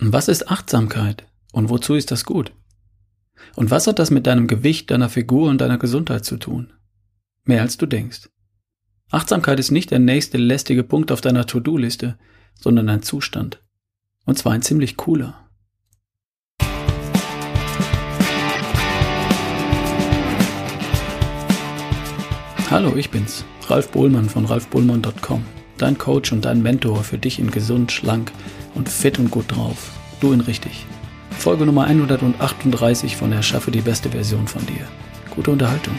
Was ist Achtsamkeit und wozu ist das gut? Und was hat das mit deinem Gewicht, deiner Figur und deiner Gesundheit zu tun? Mehr als du denkst. Achtsamkeit ist nicht der nächste lästige Punkt auf deiner To-Do-Liste, sondern ein Zustand. Und zwar ein ziemlich cooler. Hallo, ich bin's, Ralf Bohlmann von ralfbohlmann.com, dein Coach und dein Mentor für dich in gesund, schlank und fit und gut drauf. Du in richtig. Folge Nummer 138 von Erschaffe die beste Version von dir. Gute Unterhaltung.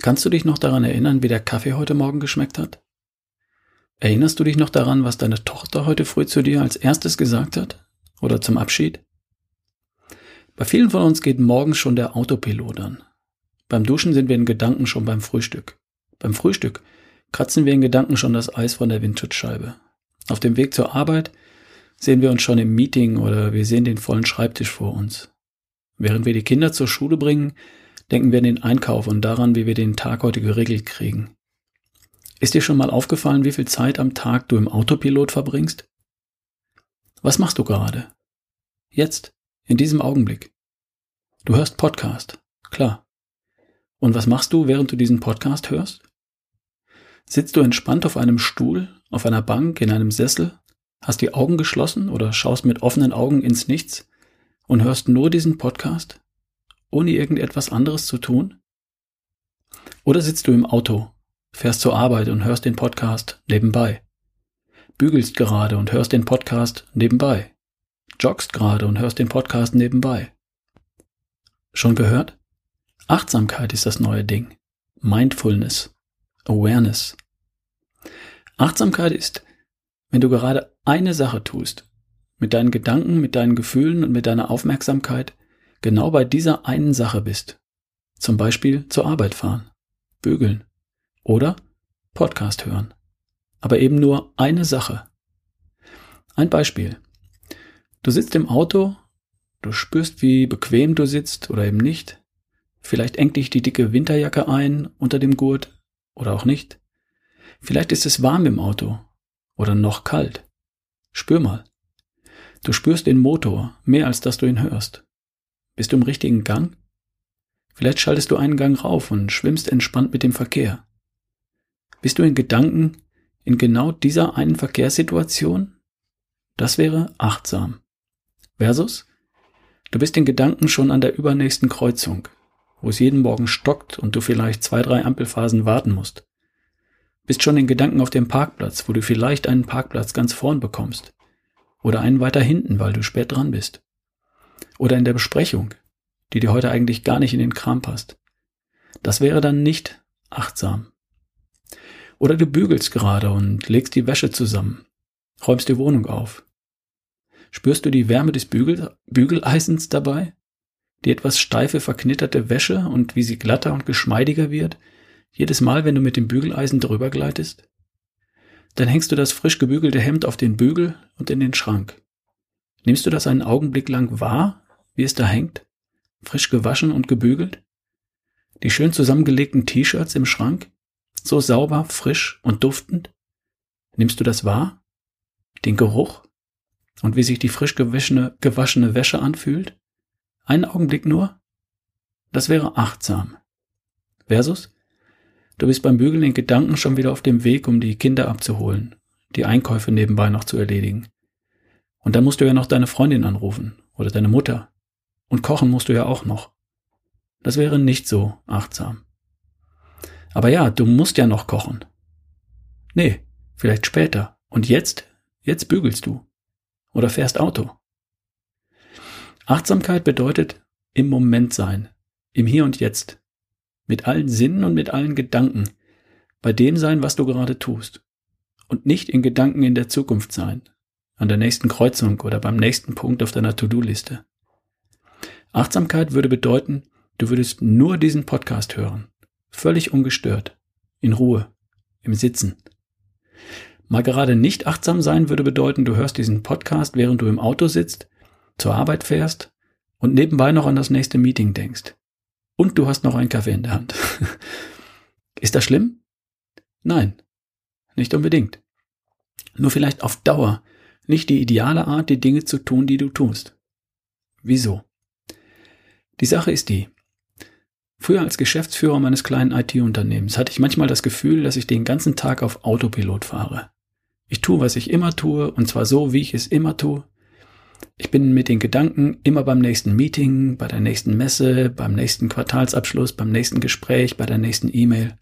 Kannst du dich noch daran erinnern, wie der Kaffee heute Morgen geschmeckt hat? Erinnerst du dich noch daran, was deine Tochter heute früh zu dir als erstes gesagt hat? Oder zum Abschied? Bei vielen von uns geht morgens schon der Autopilot an. Beim Duschen sind wir in Gedanken schon beim Frühstück. Beim Frühstück kratzen wir in Gedanken schon das Eis von der Windschutzscheibe. Auf dem Weg zur Arbeit sehen wir uns schon im Meeting oder wir sehen den vollen Schreibtisch vor uns. Während wir die Kinder zur Schule bringen, denken wir an den Einkauf und daran, wie wir den Tag heute geregelt kriegen. Ist dir schon mal aufgefallen, wie viel Zeit am Tag du im Autopilot verbringst? Was machst du gerade? Jetzt, in diesem Augenblick. Du hörst Podcast, klar. Und was machst du, während du diesen Podcast hörst? Sitzt du entspannt auf einem Stuhl, auf einer Bank, in einem Sessel, hast die Augen geschlossen oder schaust mit offenen Augen ins Nichts und hörst nur diesen Podcast, ohne irgendetwas anderes zu tun? Oder sitzt du im Auto, fährst zur Arbeit und hörst den Podcast nebenbei? bügelst gerade und hörst den Podcast nebenbei, joggst gerade und hörst den Podcast nebenbei. Schon gehört? Achtsamkeit ist das neue Ding. Mindfulness, Awareness. Achtsamkeit ist, wenn du gerade eine Sache tust, mit deinen Gedanken, mit deinen Gefühlen und mit deiner Aufmerksamkeit genau bei dieser einen Sache bist. Zum Beispiel zur Arbeit fahren, bügeln oder Podcast hören aber eben nur eine Sache. Ein Beispiel. Du sitzt im Auto, du spürst, wie bequem du sitzt oder eben nicht. Vielleicht engt dich die dicke Winterjacke ein unter dem Gurt oder auch nicht. Vielleicht ist es warm im Auto oder noch kalt. Spür mal. Du spürst den Motor mehr als dass du ihn hörst. Bist du im richtigen Gang? Vielleicht schaltest du einen Gang rauf und schwimmst entspannt mit dem Verkehr. Bist du in Gedanken in genau dieser einen Verkehrssituation? Das wäre achtsam. Versus, du bist in Gedanken schon an der übernächsten Kreuzung, wo es jeden Morgen stockt und du vielleicht zwei, drei Ampelphasen warten musst. Bist schon in Gedanken auf dem Parkplatz, wo du vielleicht einen Parkplatz ganz vorn bekommst. Oder einen weiter hinten, weil du spät dran bist. Oder in der Besprechung, die dir heute eigentlich gar nicht in den Kram passt. Das wäre dann nicht achtsam. Oder du bügelst gerade und legst die Wäsche zusammen, räumst die Wohnung auf. Spürst du die Wärme des Bügel Bügeleisens dabei? Die etwas steife, verknitterte Wäsche und wie sie glatter und geschmeidiger wird, jedes Mal, wenn du mit dem Bügeleisen drüber gleitest? Dann hängst du das frisch gebügelte Hemd auf den Bügel und in den Schrank. Nimmst du das einen Augenblick lang wahr, wie es da hängt? Frisch gewaschen und gebügelt? Die schön zusammengelegten T-Shirts im Schrank? So sauber, frisch und duftend? Nimmst du das wahr? Den Geruch? Und wie sich die frisch gewaschene, gewaschene Wäsche anfühlt? Einen Augenblick nur? Das wäre achtsam. Versus? Du bist beim Bügeln in Gedanken schon wieder auf dem Weg, um die Kinder abzuholen, die Einkäufe nebenbei noch zu erledigen. Und dann musst du ja noch deine Freundin anrufen oder deine Mutter. Und kochen musst du ja auch noch. Das wäre nicht so achtsam. Aber ja, du musst ja noch kochen. Nee, vielleicht später. Und jetzt? Jetzt bügelst du. Oder fährst Auto. Achtsamkeit bedeutet im Moment sein, im Hier und Jetzt, mit allen Sinnen und mit allen Gedanken, bei dem sein, was du gerade tust, und nicht in Gedanken in der Zukunft sein, an der nächsten Kreuzung oder beim nächsten Punkt auf deiner To-Do-Liste. Achtsamkeit würde bedeuten, du würdest nur diesen Podcast hören Völlig ungestört. In Ruhe. Im Sitzen. Mal gerade nicht achtsam sein würde bedeuten, du hörst diesen Podcast, während du im Auto sitzt, zur Arbeit fährst und nebenbei noch an das nächste Meeting denkst. Und du hast noch einen Kaffee in der Hand. Ist das schlimm? Nein, nicht unbedingt. Nur vielleicht auf Dauer nicht die ideale Art, die Dinge zu tun, die du tust. Wieso? Die Sache ist die. Früher als Geschäftsführer meines kleinen IT-Unternehmens hatte ich manchmal das Gefühl, dass ich den ganzen Tag auf Autopilot fahre. Ich tue, was ich immer tue, und zwar so, wie ich es immer tue. Ich bin mit den Gedanken immer beim nächsten Meeting, bei der nächsten Messe, beim nächsten Quartalsabschluss, beim nächsten Gespräch, bei der nächsten E-Mail.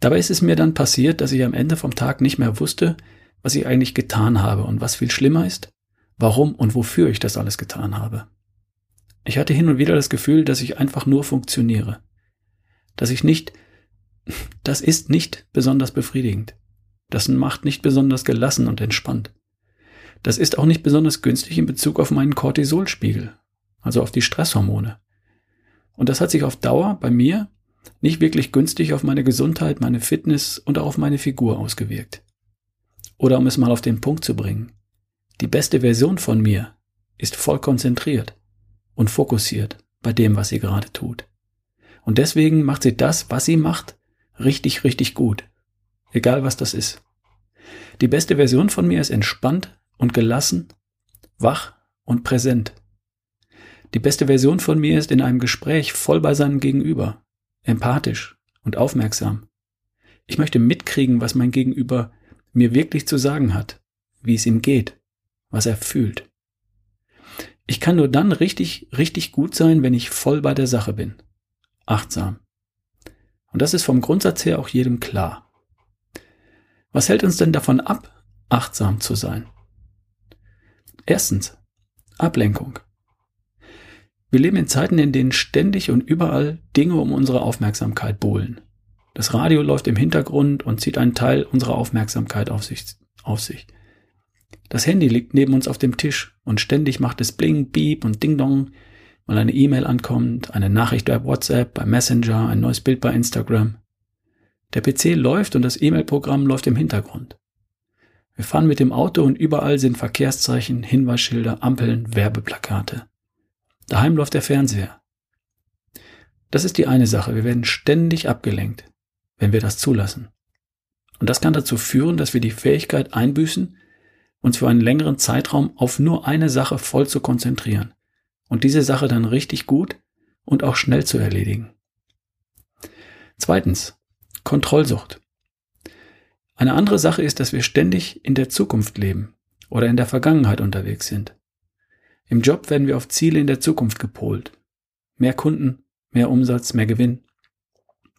Dabei ist es mir dann passiert, dass ich am Ende vom Tag nicht mehr wusste, was ich eigentlich getan habe und was viel schlimmer ist, warum und wofür ich das alles getan habe. Ich hatte hin und wieder das Gefühl, dass ich einfach nur funktioniere. Dass ich nicht, das ist nicht besonders befriedigend. Das macht nicht besonders gelassen und entspannt. Das ist auch nicht besonders günstig in Bezug auf meinen Cortisolspiegel, also auf die Stresshormone. Und das hat sich auf Dauer bei mir nicht wirklich günstig auf meine Gesundheit, meine Fitness und auch auf meine Figur ausgewirkt. Oder um es mal auf den Punkt zu bringen, die beste Version von mir ist voll konzentriert und fokussiert bei dem, was sie gerade tut. Und deswegen macht sie das, was sie macht, richtig, richtig gut. Egal was das ist. Die beste Version von mir ist entspannt und gelassen, wach und präsent. Die beste Version von mir ist in einem Gespräch voll bei seinem Gegenüber, empathisch und aufmerksam. Ich möchte mitkriegen, was mein Gegenüber mir wirklich zu sagen hat, wie es ihm geht, was er fühlt. Ich kann nur dann richtig, richtig gut sein, wenn ich voll bei der Sache bin. Achtsam. Und das ist vom Grundsatz her auch jedem klar. Was hält uns denn davon ab, achtsam zu sein? Erstens, Ablenkung. Wir leben in Zeiten, in denen ständig und überall Dinge um unsere Aufmerksamkeit bohlen. Das Radio läuft im Hintergrund und zieht einen Teil unserer Aufmerksamkeit auf sich. Auf sich. Das Handy liegt neben uns auf dem Tisch und ständig macht es Bling, Beep und Ding Dong, weil eine E-Mail ankommt, eine Nachricht bei WhatsApp, bei Messenger, ein neues Bild bei Instagram. Der PC läuft und das E-Mail-Programm läuft im Hintergrund. Wir fahren mit dem Auto und überall sind Verkehrszeichen, Hinweisschilder, Ampeln, Werbeplakate. Daheim läuft der Fernseher. Das ist die eine Sache. Wir werden ständig abgelenkt, wenn wir das zulassen. Und das kann dazu führen, dass wir die Fähigkeit einbüßen, uns für einen längeren Zeitraum auf nur eine Sache voll zu konzentrieren und diese Sache dann richtig gut und auch schnell zu erledigen. Zweitens, Kontrollsucht. Eine andere Sache ist, dass wir ständig in der Zukunft leben oder in der Vergangenheit unterwegs sind. Im Job werden wir auf Ziele in der Zukunft gepolt. Mehr Kunden, mehr Umsatz, mehr Gewinn,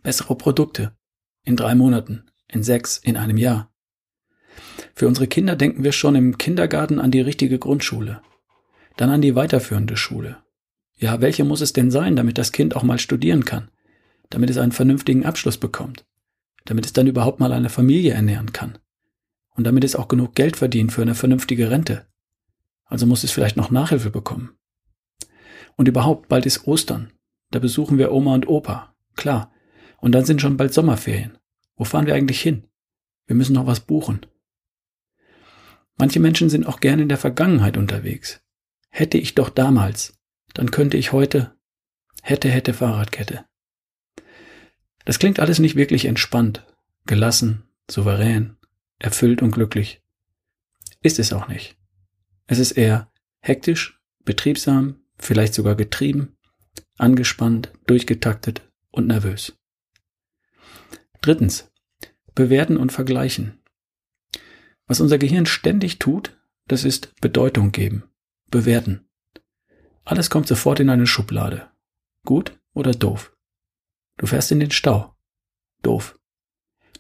bessere Produkte in drei Monaten, in sechs, in einem Jahr. Für unsere Kinder denken wir schon im Kindergarten an die richtige Grundschule, dann an die weiterführende Schule. Ja, welche muss es denn sein, damit das Kind auch mal studieren kann, damit es einen vernünftigen Abschluss bekommt, damit es dann überhaupt mal eine Familie ernähren kann und damit es auch genug Geld verdient für eine vernünftige Rente. Also muss es vielleicht noch Nachhilfe bekommen. Und überhaupt, bald ist Ostern. Da besuchen wir Oma und Opa. Klar. Und dann sind schon bald Sommerferien. Wo fahren wir eigentlich hin? Wir müssen noch was buchen. Manche Menschen sind auch gerne in der Vergangenheit unterwegs. Hätte ich doch damals, dann könnte ich heute. Hätte, hätte Fahrradkette. Das klingt alles nicht wirklich entspannt, gelassen, souverän, erfüllt und glücklich. Ist es auch nicht. Es ist eher hektisch, betriebsam, vielleicht sogar getrieben, angespannt, durchgetaktet und nervös. Drittens. Bewerten und vergleichen. Was unser Gehirn ständig tut, das ist Bedeutung geben, bewerten. Alles kommt sofort in eine Schublade. Gut oder doof? Du fährst in den Stau. Doof.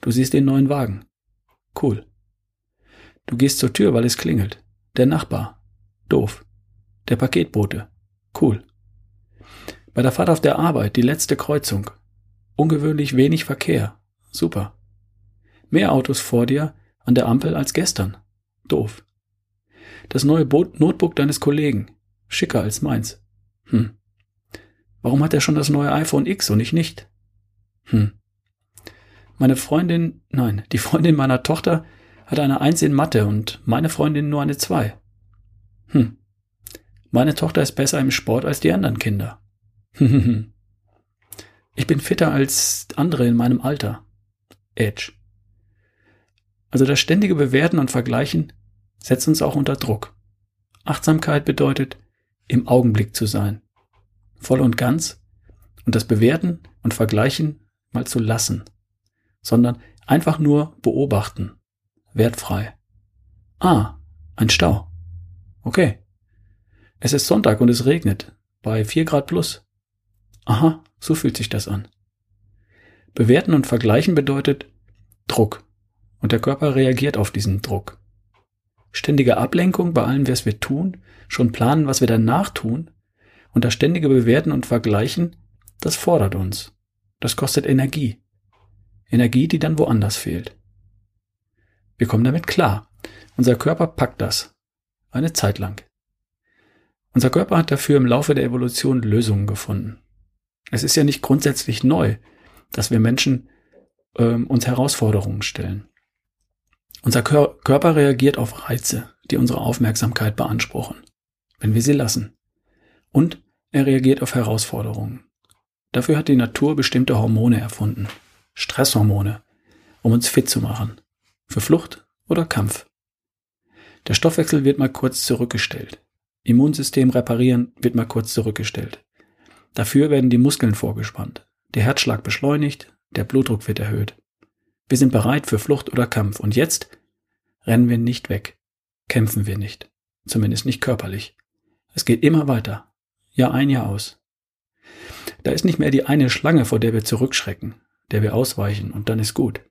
Du siehst den neuen Wagen. Cool. Du gehst zur Tür, weil es klingelt. Der Nachbar. Doof. Der Paketbote. Cool. Bei der Fahrt auf der Arbeit die letzte Kreuzung. Ungewöhnlich wenig Verkehr. Super. Mehr Autos vor dir an der Ampel als gestern. Doof. Das neue Bo Notebook deines Kollegen. Schicker als meins. Hm. Warum hat er schon das neue iPhone X und ich nicht? Hm. Meine Freundin, nein, die Freundin meiner Tochter hat eine Eins in Mathe und meine Freundin nur eine Zwei. Hm. Meine Tochter ist besser im Sport als die anderen Kinder. Ich bin fitter als andere in meinem Alter. Edge. Also das ständige Bewerten und Vergleichen setzt uns auch unter Druck. Achtsamkeit bedeutet, im Augenblick zu sein. Voll und ganz. Und das Bewerten und Vergleichen mal zu lassen. Sondern einfach nur beobachten. Wertfrei. Ah, ein Stau. Okay. Es ist Sonntag und es regnet. Bei vier Grad plus. Aha, so fühlt sich das an. Bewerten und vergleichen bedeutet Druck. Und der Körper reagiert auf diesen Druck. Ständige Ablenkung bei allem, was wir tun, schon planen, was wir danach tun, und das ständige Bewerten und Vergleichen, das fordert uns. Das kostet Energie. Energie, die dann woanders fehlt. Wir kommen damit klar. Unser Körper packt das. Eine Zeit lang. Unser Körper hat dafür im Laufe der Evolution Lösungen gefunden. Es ist ja nicht grundsätzlich neu, dass wir Menschen ähm, uns Herausforderungen stellen. Unser Kör Körper reagiert auf Reize, die unsere Aufmerksamkeit beanspruchen, wenn wir sie lassen. Und er reagiert auf Herausforderungen. Dafür hat die Natur bestimmte Hormone erfunden, Stresshormone, um uns fit zu machen, für Flucht oder Kampf. Der Stoffwechsel wird mal kurz zurückgestellt. Immunsystem reparieren wird mal kurz zurückgestellt. Dafür werden die Muskeln vorgespannt, der Herzschlag beschleunigt, der Blutdruck wird erhöht. Wir sind bereit für Flucht oder Kampf und jetzt rennen wir nicht weg, kämpfen wir nicht, zumindest nicht körperlich. Es geht immer weiter, Jahr ein, Jahr aus. Da ist nicht mehr die eine Schlange, vor der wir zurückschrecken, der wir ausweichen und dann ist gut.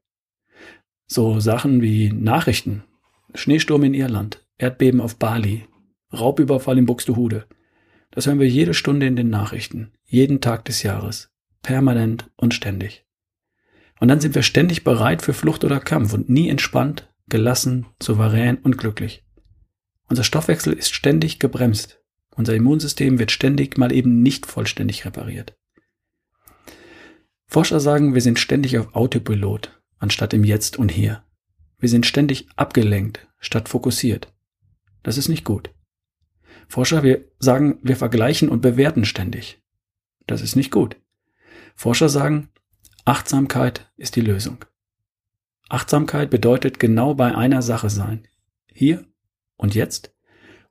So Sachen wie Nachrichten, Schneesturm in Irland, Erdbeben auf Bali, Raubüberfall in Buxtehude. Das hören wir jede Stunde in den Nachrichten, jeden Tag des Jahres, permanent und ständig. Und dann sind wir ständig bereit für Flucht oder Kampf und nie entspannt, gelassen, souverän und glücklich. Unser Stoffwechsel ist ständig gebremst. Unser Immunsystem wird ständig mal eben nicht vollständig repariert. Forscher sagen, wir sind ständig auf Autopilot, anstatt im Jetzt und Hier. Wir sind ständig abgelenkt statt fokussiert. Das ist nicht gut. Forscher wir sagen, wir vergleichen und bewerten ständig. Das ist nicht gut. Forscher sagen, Achtsamkeit ist die Lösung. Achtsamkeit bedeutet genau bei einer Sache sein. Hier und jetzt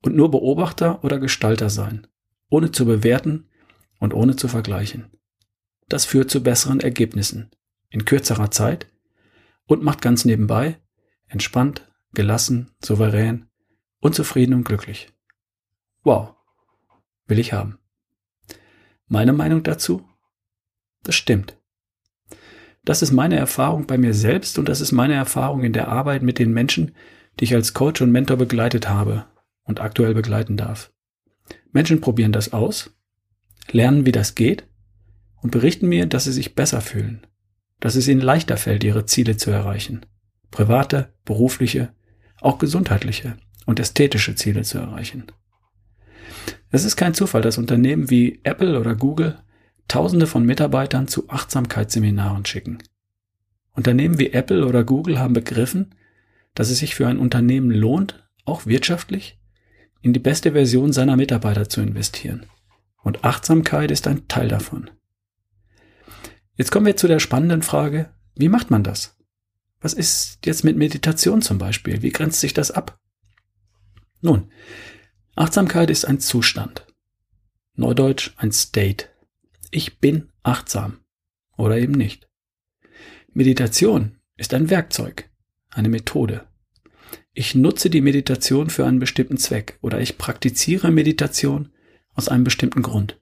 und nur Beobachter oder Gestalter sein, ohne zu bewerten und ohne zu vergleichen. Das führt zu besseren Ergebnissen in kürzerer Zeit und macht ganz nebenbei entspannt, gelassen, souverän, unzufrieden und glücklich. Wow, will ich haben. Meine Meinung dazu? Das stimmt. Das ist meine Erfahrung bei mir selbst und das ist meine Erfahrung in der Arbeit mit den Menschen, die ich als Coach und Mentor begleitet habe und aktuell begleiten darf. Menschen probieren das aus, lernen, wie das geht und berichten mir, dass sie sich besser fühlen, dass es ihnen leichter fällt, ihre Ziele zu erreichen private, berufliche, auch gesundheitliche und ästhetische Ziele zu erreichen. Es ist kein Zufall, dass Unternehmen wie Apple oder Google Tausende von Mitarbeitern zu Achtsamkeitsseminaren schicken. Unternehmen wie Apple oder Google haben begriffen, dass es sich für ein Unternehmen lohnt, auch wirtschaftlich, in die beste Version seiner Mitarbeiter zu investieren. Und Achtsamkeit ist ein Teil davon. Jetzt kommen wir zu der spannenden Frage, wie macht man das? Was ist jetzt mit Meditation zum Beispiel? Wie grenzt sich das ab? Nun, Achtsamkeit ist ein Zustand. Neudeutsch ein State. Ich bin achtsam. Oder eben nicht. Meditation ist ein Werkzeug, eine Methode. Ich nutze die Meditation für einen bestimmten Zweck oder ich praktiziere Meditation aus einem bestimmten Grund.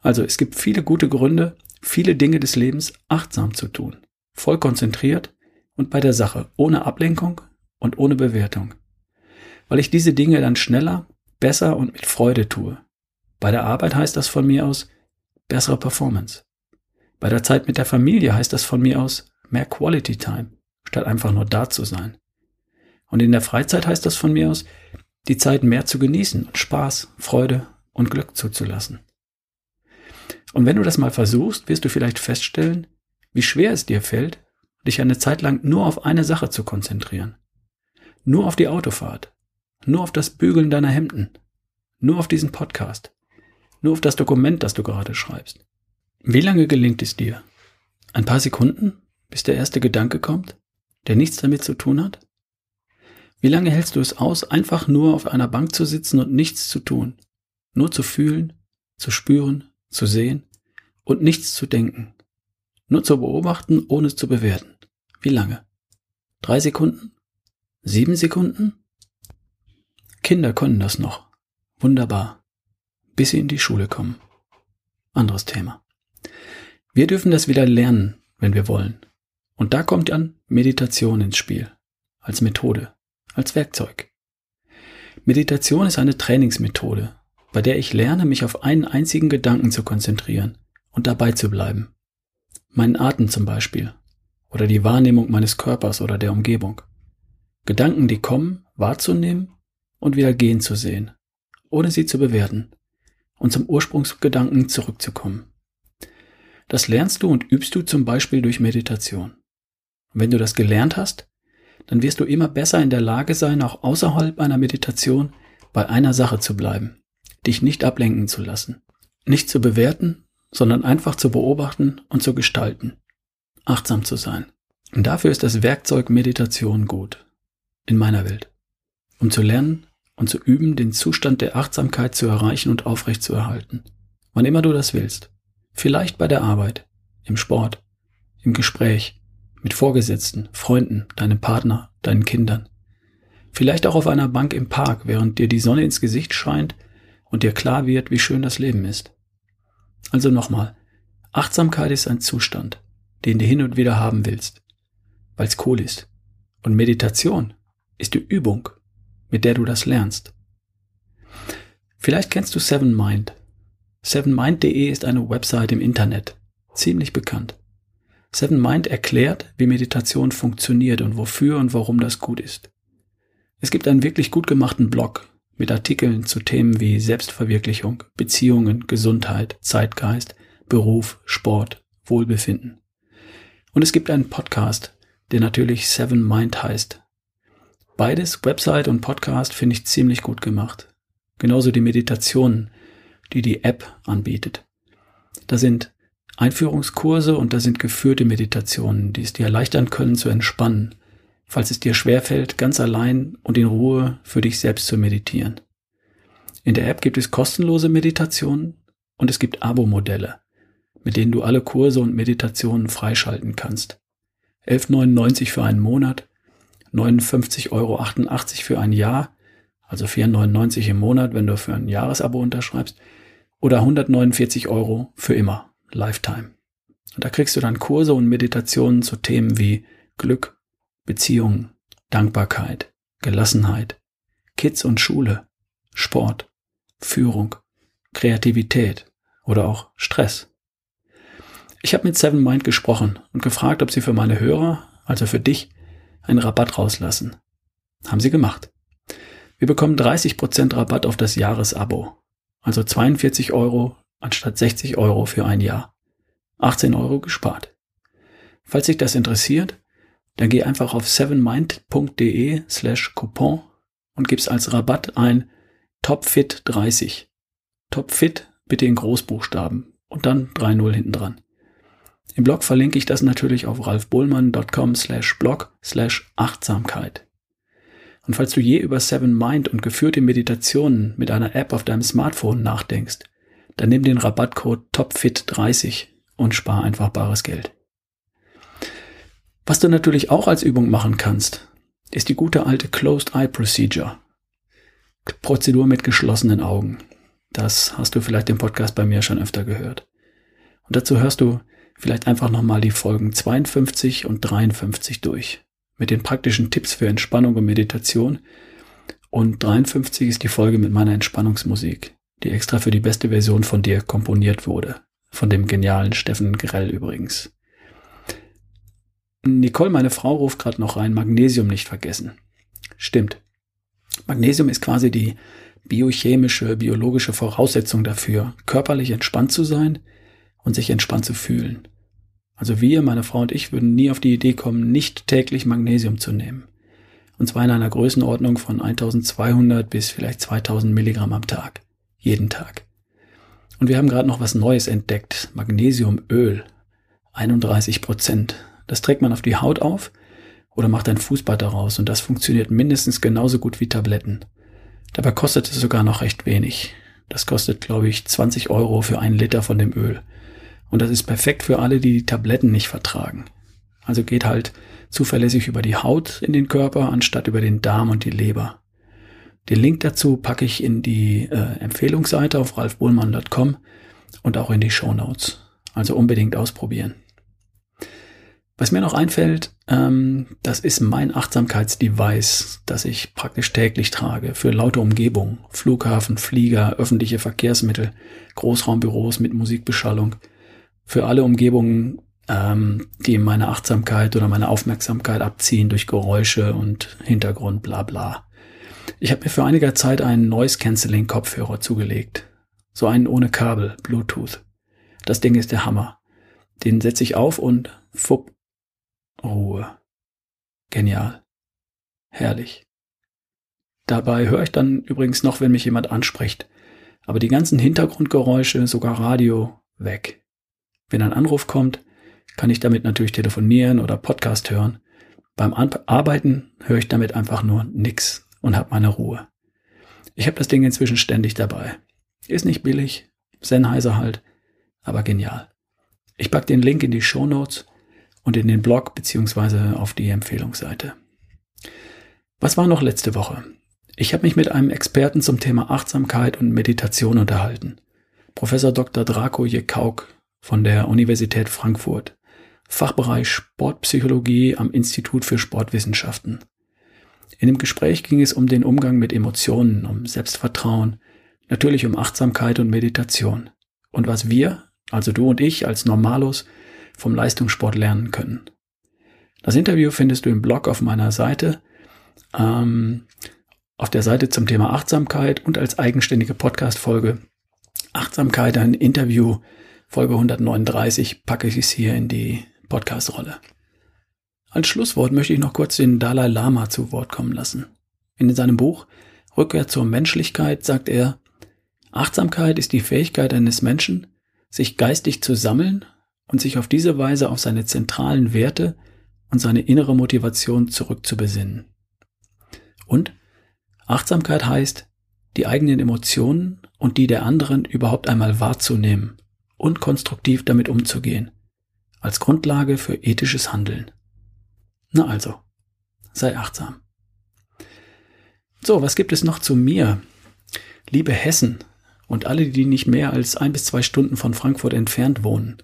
Also es gibt viele gute Gründe, viele Dinge des Lebens achtsam zu tun voll konzentriert und bei der Sache, ohne Ablenkung und ohne Bewertung. Weil ich diese Dinge dann schneller, besser und mit Freude tue. Bei der Arbeit heißt das von mir aus bessere Performance. Bei der Zeit mit der Familie heißt das von mir aus mehr Quality Time, statt einfach nur da zu sein. Und in der Freizeit heißt das von mir aus, die Zeit mehr zu genießen und Spaß, Freude und Glück zuzulassen. Und wenn du das mal versuchst, wirst du vielleicht feststellen, wie schwer es dir fällt, dich eine Zeit lang nur auf eine Sache zu konzentrieren. Nur auf die Autofahrt. Nur auf das Bügeln deiner Hemden. Nur auf diesen Podcast. Nur auf das Dokument, das du gerade schreibst. Wie lange gelingt es dir? Ein paar Sekunden, bis der erste Gedanke kommt, der nichts damit zu tun hat? Wie lange hältst du es aus, einfach nur auf einer Bank zu sitzen und nichts zu tun? Nur zu fühlen, zu spüren, zu sehen und nichts zu denken. Nur zu beobachten, ohne es zu bewerten. Wie lange? Drei Sekunden? Sieben Sekunden? Kinder können das noch. Wunderbar. Bis sie in die Schule kommen. Anderes Thema. Wir dürfen das wieder lernen, wenn wir wollen. Und da kommt dann Meditation ins Spiel. Als Methode. Als Werkzeug. Meditation ist eine Trainingsmethode, bei der ich lerne, mich auf einen einzigen Gedanken zu konzentrieren und dabei zu bleiben. Meinen Atem zum Beispiel. Oder die Wahrnehmung meines Körpers oder der Umgebung. Gedanken, die kommen, wahrzunehmen und wieder gehen zu sehen, ohne sie zu bewerten und zum Ursprungsgedanken zurückzukommen. Das lernst du und übst du zum Beispiel durch Meditation. Wenn du das gelernt hast, dann wirst du immer besser in der Lage sein, auch außerhalb einer Meditation bei einer Sache zu bleiben, dich nicht ablenken zu lassen, nicht zu bewerten, sondern einfach zu beobachten und zu gestalten, achtsam zu sein. Und dafür ist das Werkzeug Meditation gut, in meiner Welt, um zu lernen und zu üben, den Zustand der Achtsamkeit zu erreichen und aufrechtzuerhalten, wann immer du das willst. Vielleicht bei der Arbeit, im Sport, im Gespräch, mit Vorgesetzten, Freunden, deinem Partner, deinen Kindern. Vielleicht auch auf einer Bank im Park, während dir die Sonne ins Gesicht scheint und dir klar wird, wie schön das Leben ist. Also nochmal, Achtsamkeit ist ein Zustand, den du hin und wieder haben willst, weil's cool ist. Und Meditation ist die Übung, mit der du das lernst. Vielleicht kennst du Seven Mind. Sevenmind.de ist eine Website im Internet, ziemlich bekannt. Seven Mind erklärt, wie Meditation funktioniert und wofür und warum das gut ist. Es gibt einen wirklich gut gemachten Blog mit Artikeln zu Themen wie Selbstverwirklichung, Beziehungen, Gesundheit, Zeitgeist, Beruf, Sport, Wohlbefinden. Und es gibt einen Podcast, der natürlich Seven Mind heißt. Beides, Website und Podcast, finde ich ziemlich gut gemacht. Genauso die Meditationen, die die App anbietet. Da sind Einführungskurse und da sind geführte Meditationen, die es dir erleichtern können zu entspannen, falls es dir schwerfällt, ganz allein und in Ruhe für dich selbst zu meditieren. In der App gibt es kostenlose Meditationen und es gibt Abo-Modelle, mit denen du alle Kurse und Meditationen freischalten kannst. 11,99 für einen Monat, 59,88 Euro für ein Jahr, also 4,99 im Monat, wenn du für ein Jahresabo unterschreibst, oder 149 Euro für immer. Lifetime. Und da kriegst du dann Kurse und Meditationen zu Themen wie Glück, Beziehungen, Dankbarkeit, Gelassenheit, Kids und Schule, Sport, Führung, Kreativität oder auch Stress. Ich habe mit Seven Mind gesprochen und gefragt, ob sie für meine Hörer, also für dich, einen Rabatt rauslassen. Haben sie gemacht. Wir bekommen 30% Rabatt auf das Jahresabo, also 42 Euro anstatt 60 Euro für ein Jahr. 18 Euro gespart. Falls dich das interessiert, dann geh einfach auf sevenmind.de slash Coupon und gib's als Rabatt ein TopFit30. TopFit bitte in Großbuchstaben und dann 3.0 hinten dran. Im Blog verlinke ich das natürlich auf ralfbohlmann.com slash blog slash Achtsamkeit. Und falls du je über Seven Mind und geführte Meditationen mit einer App auf deinem Smartphone nachdenkst, dann nimm den Rabattcode TOPFIT30 und spar einfach bares Geld. Was du natürlich auch als Übung machen kannst, ist die gute alte Closed Eye Procedure. Prozedur mit geschlossenen Augen. Das hast du vielleicht im Podcast bei mir schon öfter gehört. Und dazu hörst du vielleicht einfach nochmal die Folgen 52 und 53 durch. Mit den praktischen Tipps für Entspannung und Meditation. Und 53 ist die Folge mit meiner Entspannungsmusik die extra für die beste Version von dir komponiert wurde. Von dem genialen Steffen Grell übrigens. Nicole, meine Frau, ruft gerade noch rein, Magnesium nicht vergessen. Stimmt. Magnesium ist quasi die biochemische, biologische Voraussetzung dafür, körperlich entspannt zu sein und sich entspannt zu fühlen. Also wir, meine Frau und ich, würden nie auf die Idee kommen, nicht täglich Magnesium zu nehmen. Und zwar in einer Größenordnung von 1200 bis vielleicht 2000 Milligramm am Tag jeden Tag. Und wir haben gerade noch was Neues entdeckt. Magnesiumöl. 31 Prozent. Das trägt man auf die Haut auf oder macht ein Fußbad daraus und das funktioniert mindestens genauso gut wie Tabletten. Dabei kostet es sogar noch recht wenig. Das kostet, glaube ich, 20 Euro für einen Liter von dem Öl. Und das ist perfekt für alle, die die Tabletten nicht vertragen. Also geht halt zuverlässig über die Haut in den Körper, anstatt über den Darm und die Leber. Den Link dazu packe ich in die äh, Empfehlungsseite auf ralfbohlmann.com und auch in die Show Notes. Also unbedingt ausprobieren. Was mir noch einfällt, ähm, das ist mein Achtsamkeitsdevice, das ich praktisch täglich trage für laute Umgebung, Flughafen, Flieger, öffentliche Verkehrsmittel, Großraumbüros mit Musikbeschallung, für alle Umgebungen, ähm, die meine Achtsamkeit oder meine Aufmerksamkeit abziehen durch Geräusche und Hintergrund, bla bla. Ich habe mir für einiger Zeit einen Noise Cancelling Kopfhörer zugelegt. So einen ohne Kabel, Bluetooth. Das Ding ist der Hammer. Den setze ich auf und fupp, Ruhe. Genial. Herrlich. Dabei höre ich dann übrigens noch, wenn mich jemand anspricht. Aber die ganzen Hintergrundgeräusche, sogar Radio, weg. Wenn ein Anruf kommt, kann ich damit natürlich telefonieren oder Podcast hören. Beim Arbeiten höre ich damit einfach nur nix und habe meine Ruhe. Ich habe das Ding inzwischen ständig dabei. Ist nicht billig, Sennheiser halt, aber genial. Ich pack den Link in die Show Notes und in den Blog beziehungsweise auf die Empfehlungsseite. Was war noch letzte Woche? Ich habe mich mit einem Experten zum Thema Achtsamkeit und Meditation unterhalten. Professor Dr. Draco Jekauk von der Universität Frankfurt. Fachbereich Sportpsychologie am Institut für Sportwissenschaften. In dem Gespräch ging es um den Umgang mit Emotionen, um Selbstvertrauen, natürlich um Achtsamkeit und Meditation. Und was wir, also du und ich als Normalos, vom Leistungssport lernen können. Das Interview findest du im Blog auf meiner Seite, ähm, auf der Seite zum Thema Achtsamkeit und als eigenständige Podcast-Folge. Achtsamkeit, ein Interview, Folge 139, packe ich es hier in die Podcast-Rolle. Als Schlusswort möchte ich noch kurz den Dalai Lama zu Wort kommen lassen. In seinem Buch Rückkehr zur Menschlichkeit sagt er, Achtsamkeit ist die Fähigkeit eines Menschen, sich geistig zu sammeln und sich auf diese Weise auf seine zentralen Werte und seine innere Motivation zurückzubesinnen. Und Achtsamkeit heißt, die eigenen Emotionen und die der anderen überhaupt einmal wahrzunehmen und konstruktiv damit umzugehen, als Grundlage für ethisches Handeln. Na also, sei achtsam. So, was gibt es noch zu mir? Liebe Hessen und alle, die nicht mehr als ein bis zwei Stunden von Frankfurt entfernt wohnen,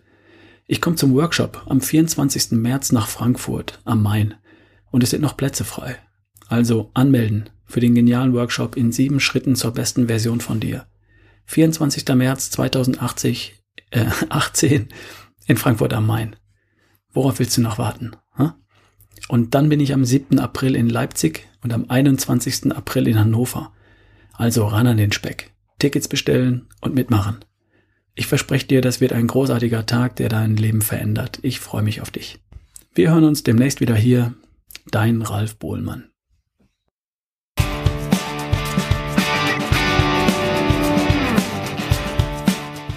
ich komme zum Workshop am 24. März nach Frankfurt am Main und es sind noch Plätze frei. Also anmelden für den genialen Workshop in sieben Schritten zur besten Version von dir. 24. März 2080, äh, 18 in Frankfurt am Main. Worauf willst du noch warten? Und dann bin ich am 7. April in Leipzig und am 21. April in Hannover. Also ran an den Speck. Tickets bestellen und mitmachen. Ich verspreche dir, das wird ein großartiger Tag, der dein Leben verändert. Ich freue mich auf dich. Wir hören uns demnächst wieder hier. Dein Ralf Bohlmann.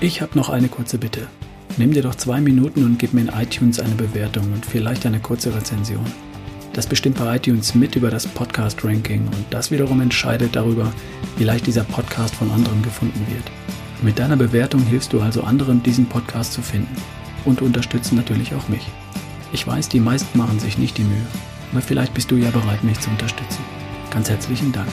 Ich habe noch eine kurze Bitte. Nimm dir doch zwei Minuten und gib mir in iTunes eine Bewertung und vielleicht eine kurze Rezension. Das bestimmt bei iTunes mit über das Podcast-Ranking und das wiederum entscheidet darüber, wie leicht dieser Podcast von anderen gefunden wird. Mit deiner Bewertung hilfst du also anderen, diesen Podcast zu finden und unterstützen natürlich auch mich. Ich weiß, die meisten machen sich nicht die Mühe, aber vielleicht bist du ja bereit, mich zu unterstützen. Ganz herzlichen Dank.